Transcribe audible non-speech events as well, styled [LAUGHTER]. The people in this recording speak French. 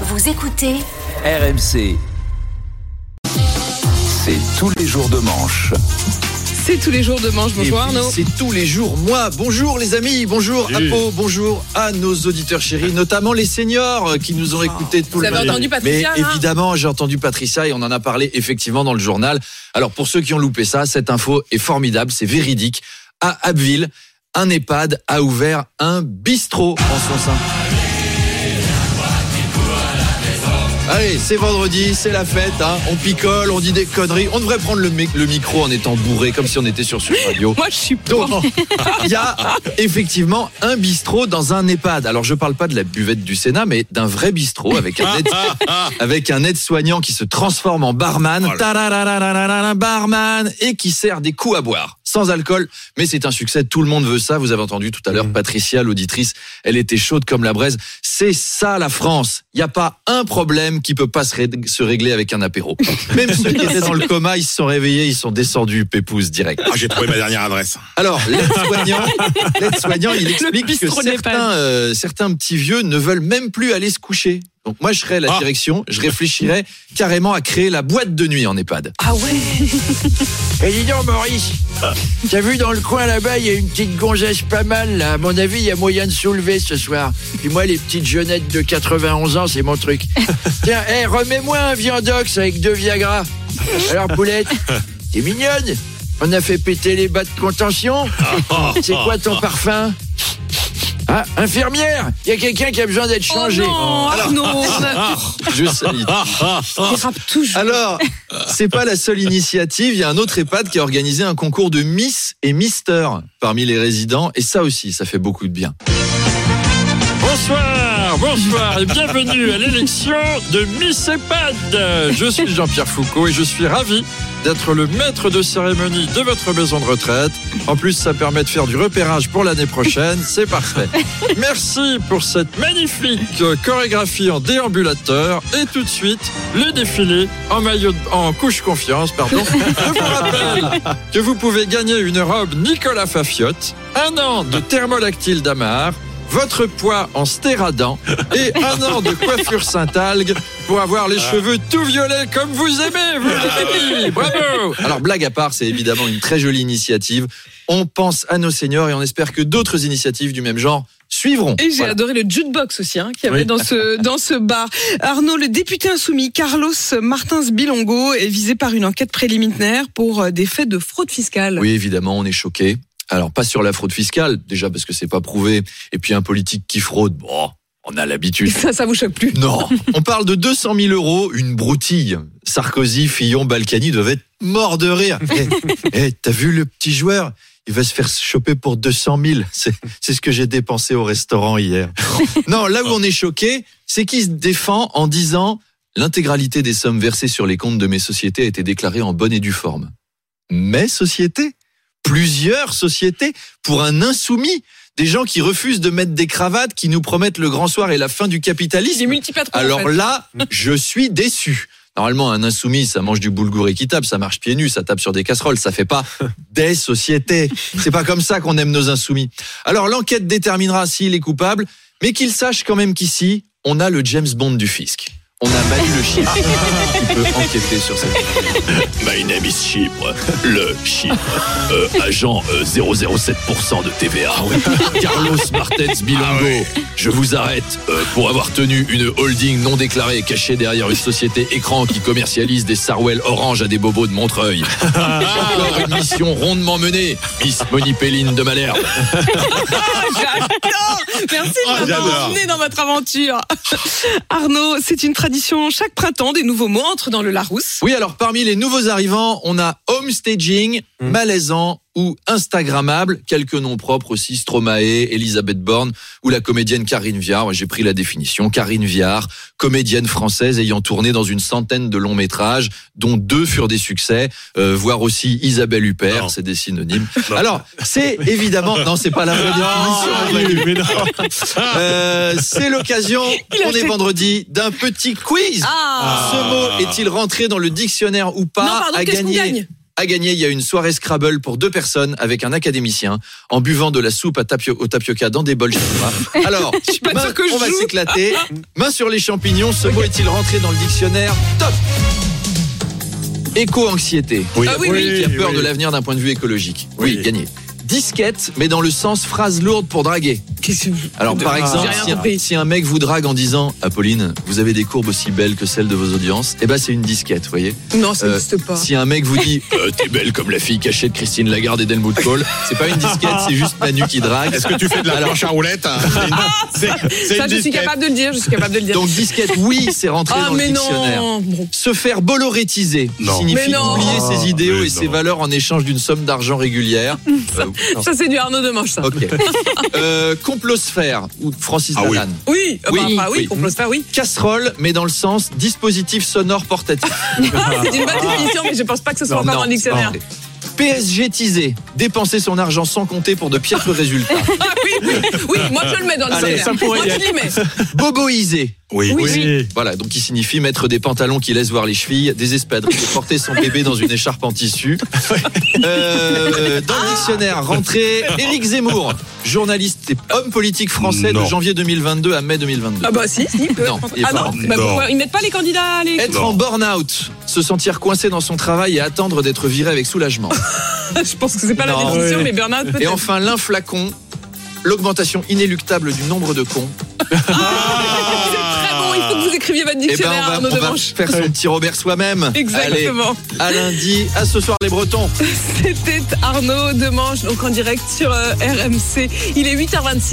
Vous écoutez RMC. C'est tous les jours de manche. C'est tous les jours de manche. Bonjour puis, Arnaud. C'est tous les jours, moi. Bonjour les amis, bonjour Apo, bonjour à nos auditeurs chéris, notamment les seniors qui nous ont écoutés tout Vous le avez matin. entendu Patricia, Mais évidemment, j'ai entendu Patricia et on en a parlé effectivement dans le journal. Alors pour ceux qui ont loupé ça, cette info est formidable, c'est véridique. À Abbeville, un EHPAD a ouvert un bistrot en son sein. Allez, c'est vendredi, c'est la fête, hein. on picole, on dit des conneries. On devrait prendre le, mi- le micro en étant bourré, comme si on était sur Sud Radio. Moi, je suis pour. il y a effectivement un bistrot dans un EHPAD. Alors, je parle pas de la buvette du Sénat, mais d'un vrai bistrot avec un aide, [LAUGHS] avec un aide-soignant qui se transforme en barman, barman, et qui sert des coups à boire. Sans alcool, mais c'est un succès. Tout le monde veut ça. Vous avez entendu tout à l'heure Patricia, l'auditrice, elle était chaude comme la braise. C'est ça la France. Il n'y a pas un problème qui peut pas se, ré- se régler avec un apéro. [LAUGHS] Même ceux qui étaient dans le coma, ils se sont réveillés, ils sont descendus pépouze direct. Ah, j'ai trouvé ma dernière adresse. Alors, l'aide-soignant, [LAUGHS] il explique que certains, euh, certains petits vieux ne veulent même plus aller se coucher. Donc moi, je serais la Ah. direction, je réfléchirais carrément à créer la boîte de nuit en EHPAD. Ah ouais Et dis donc, Maurice, t'as vu dans le coin là-bas, il y a une petite gonzesse pas mal, là. À mon avis, il y a moyen de soulever ce soir. Puis moi, les petites jeunettes de 91 ans, c'est mon truc. [LAUGHS] Tiens, hé, remets-moi un viandox avec deux Viagra. Alors, Poulette, t'es mignonne On a fait péter les bas de contention [LAUGHS] C'est quoi ton parfum? Ah, infirmière Il y a quelqu'un qui a besoin d'être Oh changé. non, Arnaud [LAUGHS] Je salue. Alors, c'est pas la seule initiative. Il y a un autre EHPAD qui a organisé un concours de Miss et Mister parmi les résidents. Et ça aussi, ça fait beaucoup de bien. Bonsoir, bonsoir et bienvenue à l'élection de Miss EHPAD. Je suis Jean-Pierre Foucault et je suis ravi d'être le maître de cérémonie de votre maison de retraite. En plus, ça permet de faire du repérage pour l'année prochaine. [LAUGHS] C'est parfait. Merci pour cette magnifique chorégraphie en déambulateur. Et tout de suite, le défilé en maillot, de- en couche confiance, pardon. [LAUGHS] Je vous rappelle que vous pouvez gagner une robe Nicolas Fafiotte, un an de thermolactyle d'Amar, votre poids en stéradant et un an de coiffure Saint-Algue pour avoir les cheveux tout violets comme vous aimez, vous les amis. Bravo Alors, blague à part, c'est évidemment une très jolie initiative. On pense à nos seniors et on espère que d'autres initiatives du même genre suivront. Et j'ai Voilà. adoré le jukebox aussi, hein, qu'il y avait dans ce dans ce bar. Arnaud, le député insoumis Carlos Martins Bilongo est visé par une enquête préliminaire pour euh, des faits de fraude fiscale. Oui, évidemment, on est choqué. Alors, pas sur la fraude fiscale, déjà parce que c'est pas prouvé. Et puis, un politique qui fraude, bon, on a l'habitude. Ça, ça vous choque plus Non, on parle de 200 000 euros, une broutille. Sarkozy, Fillon, Balkany doivent être morts de rire. Eh, eh, t'as vu le petit joueur? Il va se faire choper pour 200 000. C'est c'est ce que j'ai dépensé au restaurant hier. Non, là où on est choqué, c'est qu'il se défend en disant l'intégralité des sommes versées sur les comptes de mes sociétés a été déclarée en bonne et due forme. Mes sociétés? Plusieurs sociétés pour un insoumis des gens qui refusent de mettre des cravates, qui nous promettent le grand soir et la fin du capitalisme. En Alors fait. là, je suis déçu. Normalement, un insoumis, ça mange du boulgour équitable, ça marche pieds nus, ça tape sur des casseroles, ça fait pas [LAUGHS] des sociétés. C'est pas comme ça qu'on aime nos insoumis. Alors l'enquête déterminera s'il est coupable, mais qu'il sache quand même qu'ici, on a le James Bond du fisc. On a Manu le Chypre qui peut enquêter sur cette My name is Chypre. Le Chypre. Euh, agent euh, 007% de TVA. Carlos Martens Bilongo. Je vous arrête euh, pour avoir tenu une holding non déclarée cachée derrière une société écran qui commercialise des Sarwell orange à des bobos de Montreuil. [LAUGHS] Encore une mission rondement menée, Miss Moni Pelline de Malherbe. Merci de Oh, m'avoir emmené dans votre aventure. [LAUGHS] Arnaud, c'est une tradition. Chaque printemps, des nouveaux mots entrent dans le Larousse. Oui, alors parmi les nouveaux arrivants, on a homestaging, malaisant ou Instagrammable, quelques noms propres aussi, Stromae, Elisabeth Borne ou la comédienne Karine Viard. J'ai pris la définition. Karine Viard, comédienne française ayant tourné dans une centaine de longs métrages, dont deux furent des succès, euh, voire aussi Isabelle Huppert, c'est des synonymes. [LAUGHS] Alors, c'est évidemment, non, c'est pas la vraie [LAUGHS] définition. [LAUGHS] Euh, c'est l'occasion, on est fait- vendredi, d'un petit quiz. Ah, Ce mot est-il rentré dans le dictionnaire ou pas Non, pardon, à qu'est-ce qu'on gagner gagne? À gagner, il y a une soirée Scrabble pour deux personnes avec un académicien en buvant de la soupe à tapio- au tapioca dans des bols chinois. [LAUGHS] Alors, suis pas main- que je on va s'éclater. [LAUGHS] Main sur les champignons, ce mot est-il rentré dans le dictionnaire Top Éco-anxiété. Oui. Ah oui, oui. Qui a peur oui. de l'avenir d'un point de vue écologique. Oui, Oui. gagné. Disquette, mais dans le sens phrase lourde pour draguer. Qu'est-ce que Alors par J'ai exemple, si un, compris. si un mec vous drague en disant Apolline, vous avez des courbes aussi belles que celles de vos audiences, eh ben c'est une disquette, vous voyez. Non, ça Euh, n'existe pas. Si un mec vous dit [LAUGHS] Euh, T'es belle comme la fille cachée de Christine Lagarde et d'Helmut Kohl, c'est pas une disquette, c'est juste Manu qui drague. Est-ce que tu fais de la Alors- planche à roulettes hein C'est une- c'est Ça, une je suis capable de le dire. Je suis capable de le dire. Donc disquette, oui, c'est rentré ah, dans le mais dictionnaire. non. Se faire bollorétiser Non. signifie oublier ses idéaux Mais et ses valeurs en échange d'une somme d'argent régulière. Euh, non. Ça, c'est du Arnaud Demanche, ça. Ok. [LAUGHS] Euh, complosphère ou Francis Ah oui. Lalanne. Oui, euh, Oui, bah, enfin, oui, faire, oui. Casserole, mais dans le sens dispositif sonore portatif. [LAUGHS] C'est une bonne définition, mais je pense pas que ce soit encore dans le dictionnaire. non. PSG-tisé, dépenser son argent sans compter pour de piètres [LAUGHS] résultats. Ah [LAUGHS] oui, moi je le mets dans le Allez, ça pourrait Moi y je être. l'y mets. Boboisé. Oui. Oui, oui. Voilà, donc qui signifie mettre des pantalons qui laissent voir les chevilles, des espadrilles et porter son bébé dans une écharpe en tissu. [LAUGHS] Euh, dans le dictionnaire, rentrée Éric Zemmour, journaliste et homme politique français Non. de janvier 2022 à mai 2022. Ah bah si, si, il peut. Non, il est ah pas non, rentré. bah Non. pourquoi Ils mettent pas les candidats les... Être Non. en burn-out, se sentir coincé dans son travail et attendre d'être viré avec soulagement. [LAUGHS] Je pense que c'est pas la Non, définition, mais Bernard Et peut-être. enfin, l'inflacon, l'augmentation inéluctable du nombre de cons. C'est très bon, il faut que vous écriviez votre Eh ben, dictionnaire, on va, Arnaud on va Demanche. faire son petit Robert soi-même. Exactement. Allez, à lundi, à ce soir les Bretons. [LAUGHS] C'était Arnaud Demanche, donc en direct sur euh, RMC. Il est 8h26.